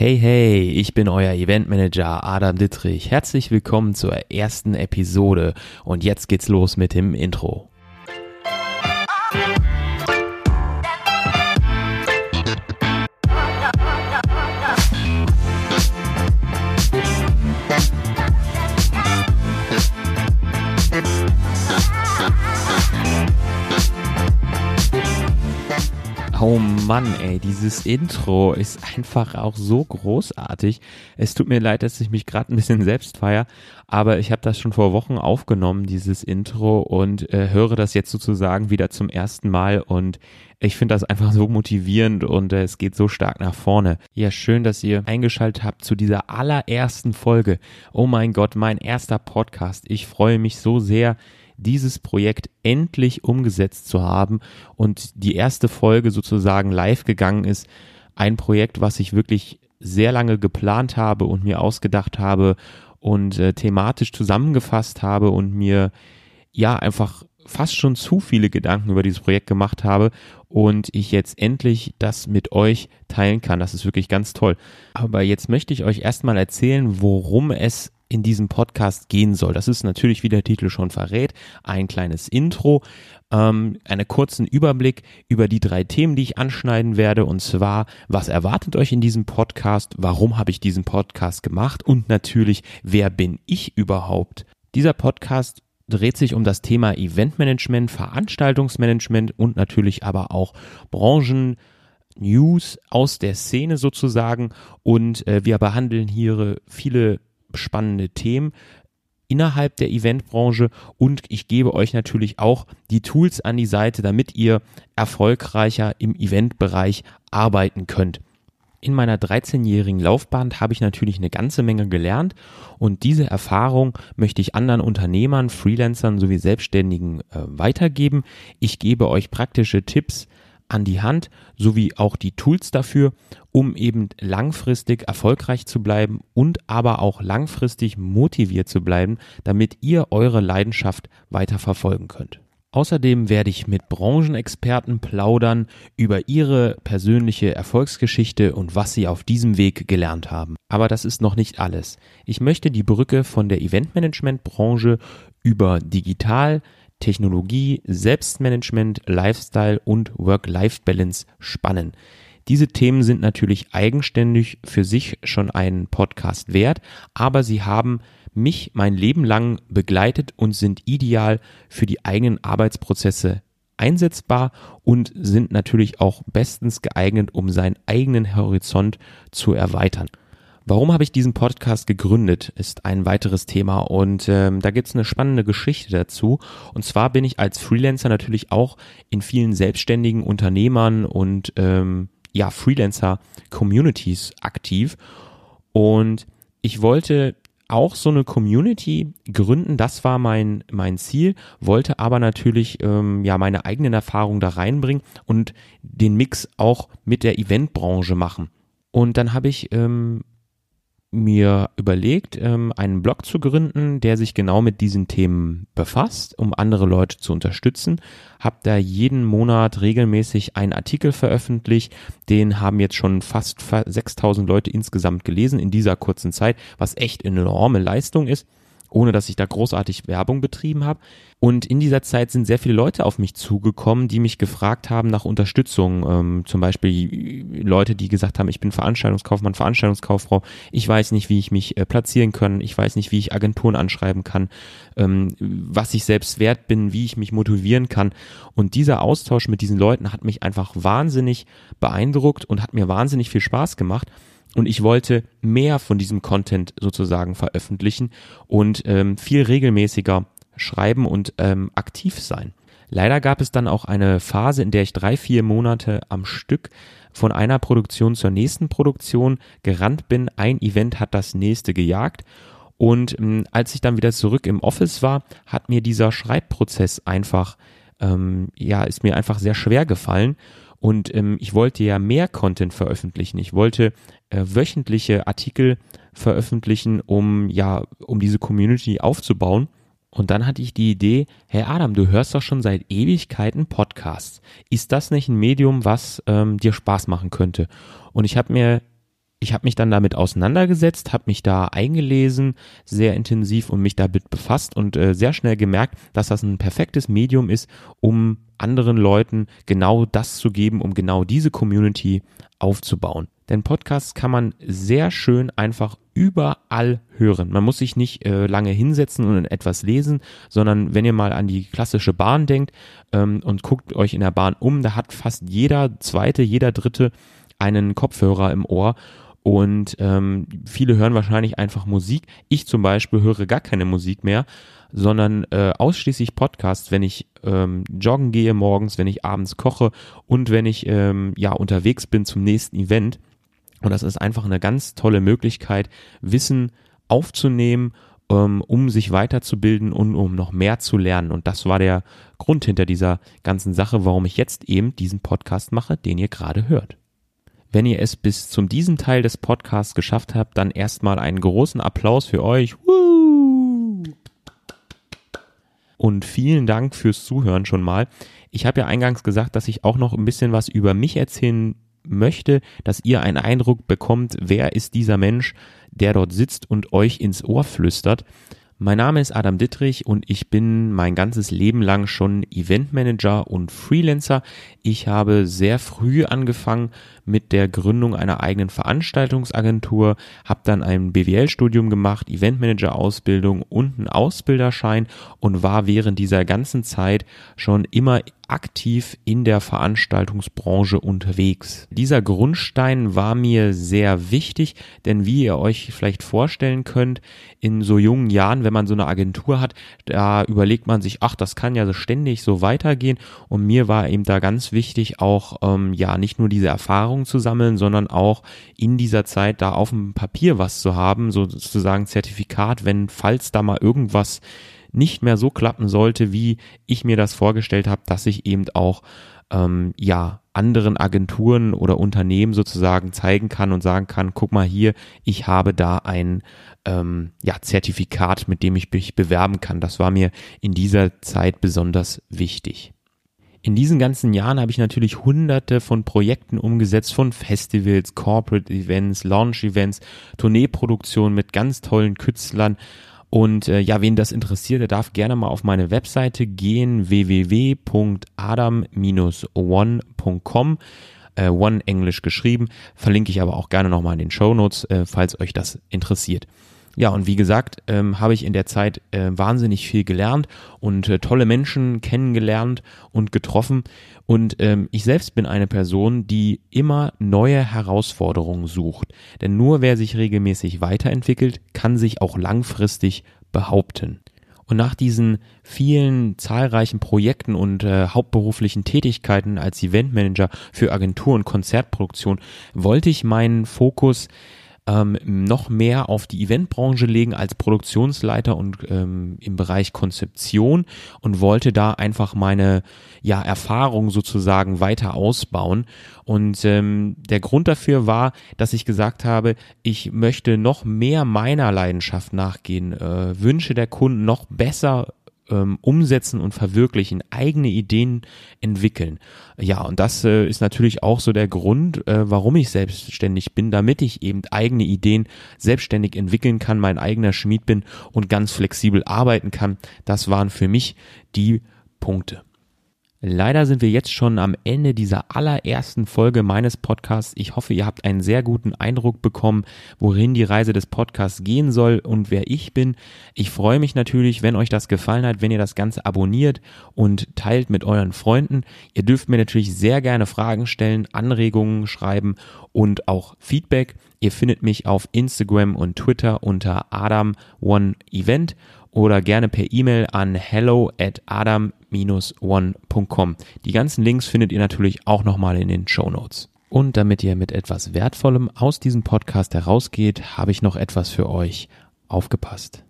Hey, hey, ich bin euer Eventmanager Adam Dittrich. Herzlich willkommen zur ersten Episode und jetzt geht's los mit dem Intro. Oh Mann, ey, dieses Intro ist einfach auch so großartig. Es tut mir leid, dass ich mich gerade ein bisschen selbst feier, aber ich habe das schon vor Wochen aufgenommen, dieses Intro, und äh, höre das jetzt sozusagen wieder zum ersten Mal und ich finde das einfach so motivierend und äh, es geht so stark nach vorne. Ja, schön, dass ihr eingeschaltet habt zu dieser allerersten Folge. Oh mein Gott, mein erster Podcast. Ich freue mich so sehr dieses Projekt endlich umgesetzt zu haben und die erste Folge sozusagen live gegangen ist. Ein Projekt, was ich wirklich sehr lange geplant habe und mir ausgedacht habe und äh, thematisch zusammengefasst habe und mir ja einfach fast schon zu viele Gedanken über dieses Projekt gemacht habe und ich jetzt endlich das mit euch teilen kann. Das ist wirklich ganz toll. Aber jetzt möchte ich euch erstmal erzählen, worum es in diesem Podcast gehen soll. Das ist natürlich, wie der Titel schon verrät, ein kleines Intro, ähm, einen kurzen Überblick über die drei Themen, die ich anschneiden werde. Und zwar, was erwartet euch in diesem Podcast? Warum habe ich diesen Podcast gemacht? Und natürlich, wer bin ich überhaupt? Dieser Podcast dreht sich um das Thema Eventmanagement, Veranstaltungsmanagement und natürlich aber auch Branchen, News aus der Szene sozusagen. Und äh, wir behandeln hier viele spannende Themen innerhalb der Eventbranche und ich gebe euch natürlich auch die Tools an die Seite, damit ihr erfolgreicher im Eventbereich arbeiten könnt. In meiner 13-jährigen Laufbahn habe ich natürlich eine ganze Menge gelernt und diese Erfahrung möchte ich anderen Unternehmern, Freelancern sowie Selbstständigen äh, weitergeben. Ich gebe euch praktische Tipps, an die Hand sowie auch die Tools dafür, um eben langfristig erfolgreich zu bleiben und aber auch langfristig motiviert zu bleiben, damit ihr eure Leidenschaft weiter verfolgen könnt. Außerdem werde ich mit Branchenexperten plaudern über ihre persönliche Erfolgsgeschichte und was sie auf diesem Weg gelernt haben. Aber das ist noch nicht alles. Ich möchte die Brücke von der Eventmanagementbranche über digital, Technologie, Selbstmanagement, Lifestyle und Work-Life-Balance spannen. Diese Themen sind natürlich eigenständig für sich schon einen Podcast wert, aber sie haben mich mein Leben lang begleitet und sind ideal für die eigenen Arbeitsprozesse einsetzbar und sind natürlich auch bestens geeignet, um seinen eigenen Horizont zu erweitern. Warum habe ich diesen Podcast gegründet, ist ein weiteres Thema und ähm, da gibt es eine spannende Geschichte dazu. Und zwar bin ich als Freelancer natürlich auch in vielen selbstständigen Unternehmern und ähm, ja Freelancer-Communities aktiv und ich wollte auch so eine Community gründen, das war mein, mein Ziel, wollte aber natürlich ähm, ja meine eigenen Erfahrungen da reinbringen und den Mix auch mit der Eventbranche machen. Und dann habe ich ähm, mir überlegt, ähm, einen Blog zu gründen, der sich genau mit diesen Themen befasst, um andere Leute zu unterstützen. Hab da jeden Monat regelmäßig einen Artikel veröffentlicht. Den haben jetzt schon fast 6000 Leute insgesamt gelesen in dieser kurzen Zeit, was echt enorme Leistung ist ohne dass ich da großartig Werbung betrieben habe. Und in dieser Zeit sind sehr viele Leute auf mich zugekommen, die mich gefragt haben nach Unterstützung. Ähm, zum Beispiel Leute, die gesagt haben, ich bin Veranstaltungskaufmann, Veranstaltungskauffrau, ich weiß nicht, wie ich mich äh, platzieren kann, ich weiß nicht, wie ich Agenturen anschreiben kann, ähm, was ich selbst wert bin, wie ich mich motivieren kann. Und dieser Austausch mit diesen Leuten hat mich einfach wahnsinnig beeindruckt und hat mir wahnsinnig viel Spaß gemacht. Und ich wollte mehr von diesem Content sozusagen veröffentlichen und ähm, viel regelmäßiger schreiben und ähm, aktiv sein. Leider gab es dann auch eine Phase, in der ich drei, vier Monate am Stück von einer Produktion zur nächsten Produktion gerannt bin. Ein Event hat das nächste gejagt. Und ähm, als ich dann wieder zurück im Office war, hat mir dieser Schreibprozess einfach, ähm, ja, ist mir einfach sehr schwer gefallen. Und ähm, ich wollte ja mehr Content veröffentlichen. Ich wollte äh, wöchentliche Artikel veröffentlichen, um ja, um diese Community aufzubauen. Und dann hatte ich die Idee, hey Adam, du hörst doch schon seit Ewigkeiten Podcasts. Ist das nicht ein Medium, was ähm, dir Spaß machen könnte? Und ich habe mir ich habe mich dann damit auseinandergesetzt, habe mich da eingelesen, sehr intensiv und mich damit befasst und äh, sehr schnell gemerkt, dass das ein perfektes Medium ist, um anderen Leuten genau das zu geben, um genau diese Community aufzubauen. Denn Podcasts kann man sehr schön einfach überall hören. Man muss sich nicht äh, lange hinsetzen und etwas lesen, sondern wenn ihr mal an die klassische Bahn denkt ähm, und guckt euch in der Bahn um, da hat fast jeder zweite, jeder dritte einen Kopfhörer im Ohr und ähm, viele hören wahrscheinlich einfach Musik. Ich zum Beispiel höre gar keine Musik mehr, sondern äh, ausschließlich Podcasts, wenn ich ähm, joggen gehe morgens, wenn ich abends koche und wenn ich ähm, ja unterwegs bin zum nächsten Event. Und das ist einfach eine ganz tolle Möglichkeit, Wissen aufzunehmen, ähm, um sich weiterzubilden und um noch mehr zu lernen. Und das war der Grund hinter dieser ganzen Sache, warum ich jetzt eben diesen Podcast mache, den ihr gerade hört. Wenn ihr es bis zum diesem Teil des Podcasts geschafft habt, dann erstmal einen großen Applaus für euch. Woo! Und vielen Dank fürs Zuhören schon mal. Ich habe ja eingangs gesagt, dass ich auch noch ein bisschen was über mich erzählen möchte, dass ihr einen Eindruck bekommt, wer ist dieser Mensch, der dort sitzt und euch ins Ohr flüstert. Mein Name ist Adam Dittrich und ich bin mein ganzes Leben lang schon Eventmanager und Freelancer. Ich habe sehr früh angefangen mit der Gründung einer eigenen Veranstaltungsagentur, habe dann ein BWL-Studium gemacht, Eventmanager-Ausbildung und einen Ausbilderschein und war während dieser ganzen Zeit schon immer aktiv in der Veranstaltungsbranche unterwegs. Dieser Grundstein war mir sehr wichtig, denn wie ihr euch vielleicht vorstellen könnt, in so jungen Jahren, wenn man so eine Agentur hat, da überlegt man sich, ach, das kann ja so ständig so weitergehen. Und mir war eben da ganz wichtig, auch ähm, ja nicht nur diese Erfahrung zu sammeln, sondern auch in dieser Zeit da auf dem Papier was zu haben, sozusagen Zertifikat, wenn falls da mal irgendwas nicht mehr so klappen sollte, wie ich mir das vorgestellt habe, dass ich eben auch ähm, ja anderen Agenturen oder Unternehmen sozusagen zeigen kann und sagen kann, guck mal hier, ich habe da ein ähm, ja, Zertifikat, mit dem ich mich bewerben kann. Das war mir in dieser Zeit besonders wichtig. In diesen ganzen Jahren habe ich natürlich hunderte von Projekten umgesetzt, von Festivals, Corporate Events, Launch Events, Tourneeproduktionen mit ganz tollen Künstlern und äh, ja, wen das interessiert, der darf gerne mal auf meine Webseite gehen, www.adam-one.com. Äh, One Englisch geschrieben, verlinke ich aber auch gerne nochmal in den Show Notes, äh, falls euch das interessiert. Ja, und wie gesagt, ähm, habe ich in der Zeit äh, wahnsinnig viel gelernt und äh, tolle Menschen kennengelernt und getroffen. Und ähm, ich selbst bin eine Person, die immer neue Herausforderungen sucht. Denn nur wer sich regelmäßig weiterentwickelt, kann sich auch langfristig behaupten. Und nach diesen vielen zahlreichen Projekten und äh, hauptberuflichen Tätigkeiten als Eventmanager für Agentur und Konzertproduktion wollte ich meinen Fokus ähm, noch mehr auf die Eventbranche legen als Produktionsleiter und ähm, im Bereich Konzeption und wollte da einfach meine ja Erfahrung sozusagen weiter ausbauen. Und ähm, der Grund dafür war, dass ich gesagt habe, ich möchte noch mehr meiner Leidenschaft nachgehen, äh, Wünsche der Kunden noch besser ähm, umsetzen und verwirklichen, eigene Ideen entwickeln. Ja, und das äh, ist natürlich auch so der Grund, äh, warum ich selbstständig bin, damit ich eben eigene Ideen selbstständig entwickeln kann, mein eigener Schmied bin und ganz flexibel arbeiten kann. Das waren für mich die Punkte. Leider sind wir jetzt schon am Ende dieser allerersten Folge meines Podcasts. Ich hoffe, ihr habt einen sehr guten Eindruck bekommen, worin die Reise des Podcasts gehen soll und wer ich bin. Ich freue mich natürlich, wenn euch das gefallen hat, wenn ihr das Ganze abonniert und teilt mit euren Freunden. Ihr dürft mir natürlich sehr gerne Fragen stellen, Anregungen schreiben und auch Feedback. Ihr findet mich auf Instagram und Twitter unter Adam1Event oder gerne per E-Mail an hello at adam-one.com. Die ganzen Links findet ihr natürlich auch nochmal in den Show Notes. Und damit ihr mit etwas Wertvollem aus diesem Podcast herausgeht, habe ich noch etwas für euch aufgepasst.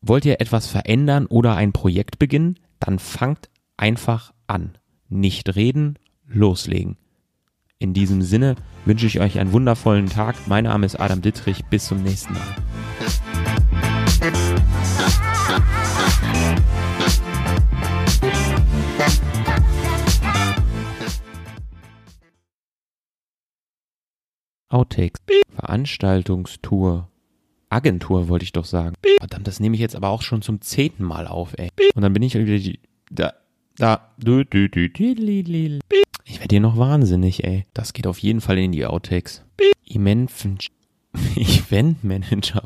Wollt ihr etwas verändern oder ein Projekt beginnen? Dann fangt einfach an. Nicht reden, loslegen. In diesem Sinne wünsche ich euch einen wundervollen Tag. Mein Name ist Adam Dittrich. Bis zum nächsten Mal. Outtakes. Veranstaltungstour. Agentur wollte ich doch sagen. Verdammt, das nehme ich jetzt aber auch schon zum zehnten Mal auf, ey. Und dann bin ich wieder die, da, da, du, du, du. Ich werde hier noch wahnsinnig, ey. Das geht auf jeden Fall in die Outtakes. Event Eventmanager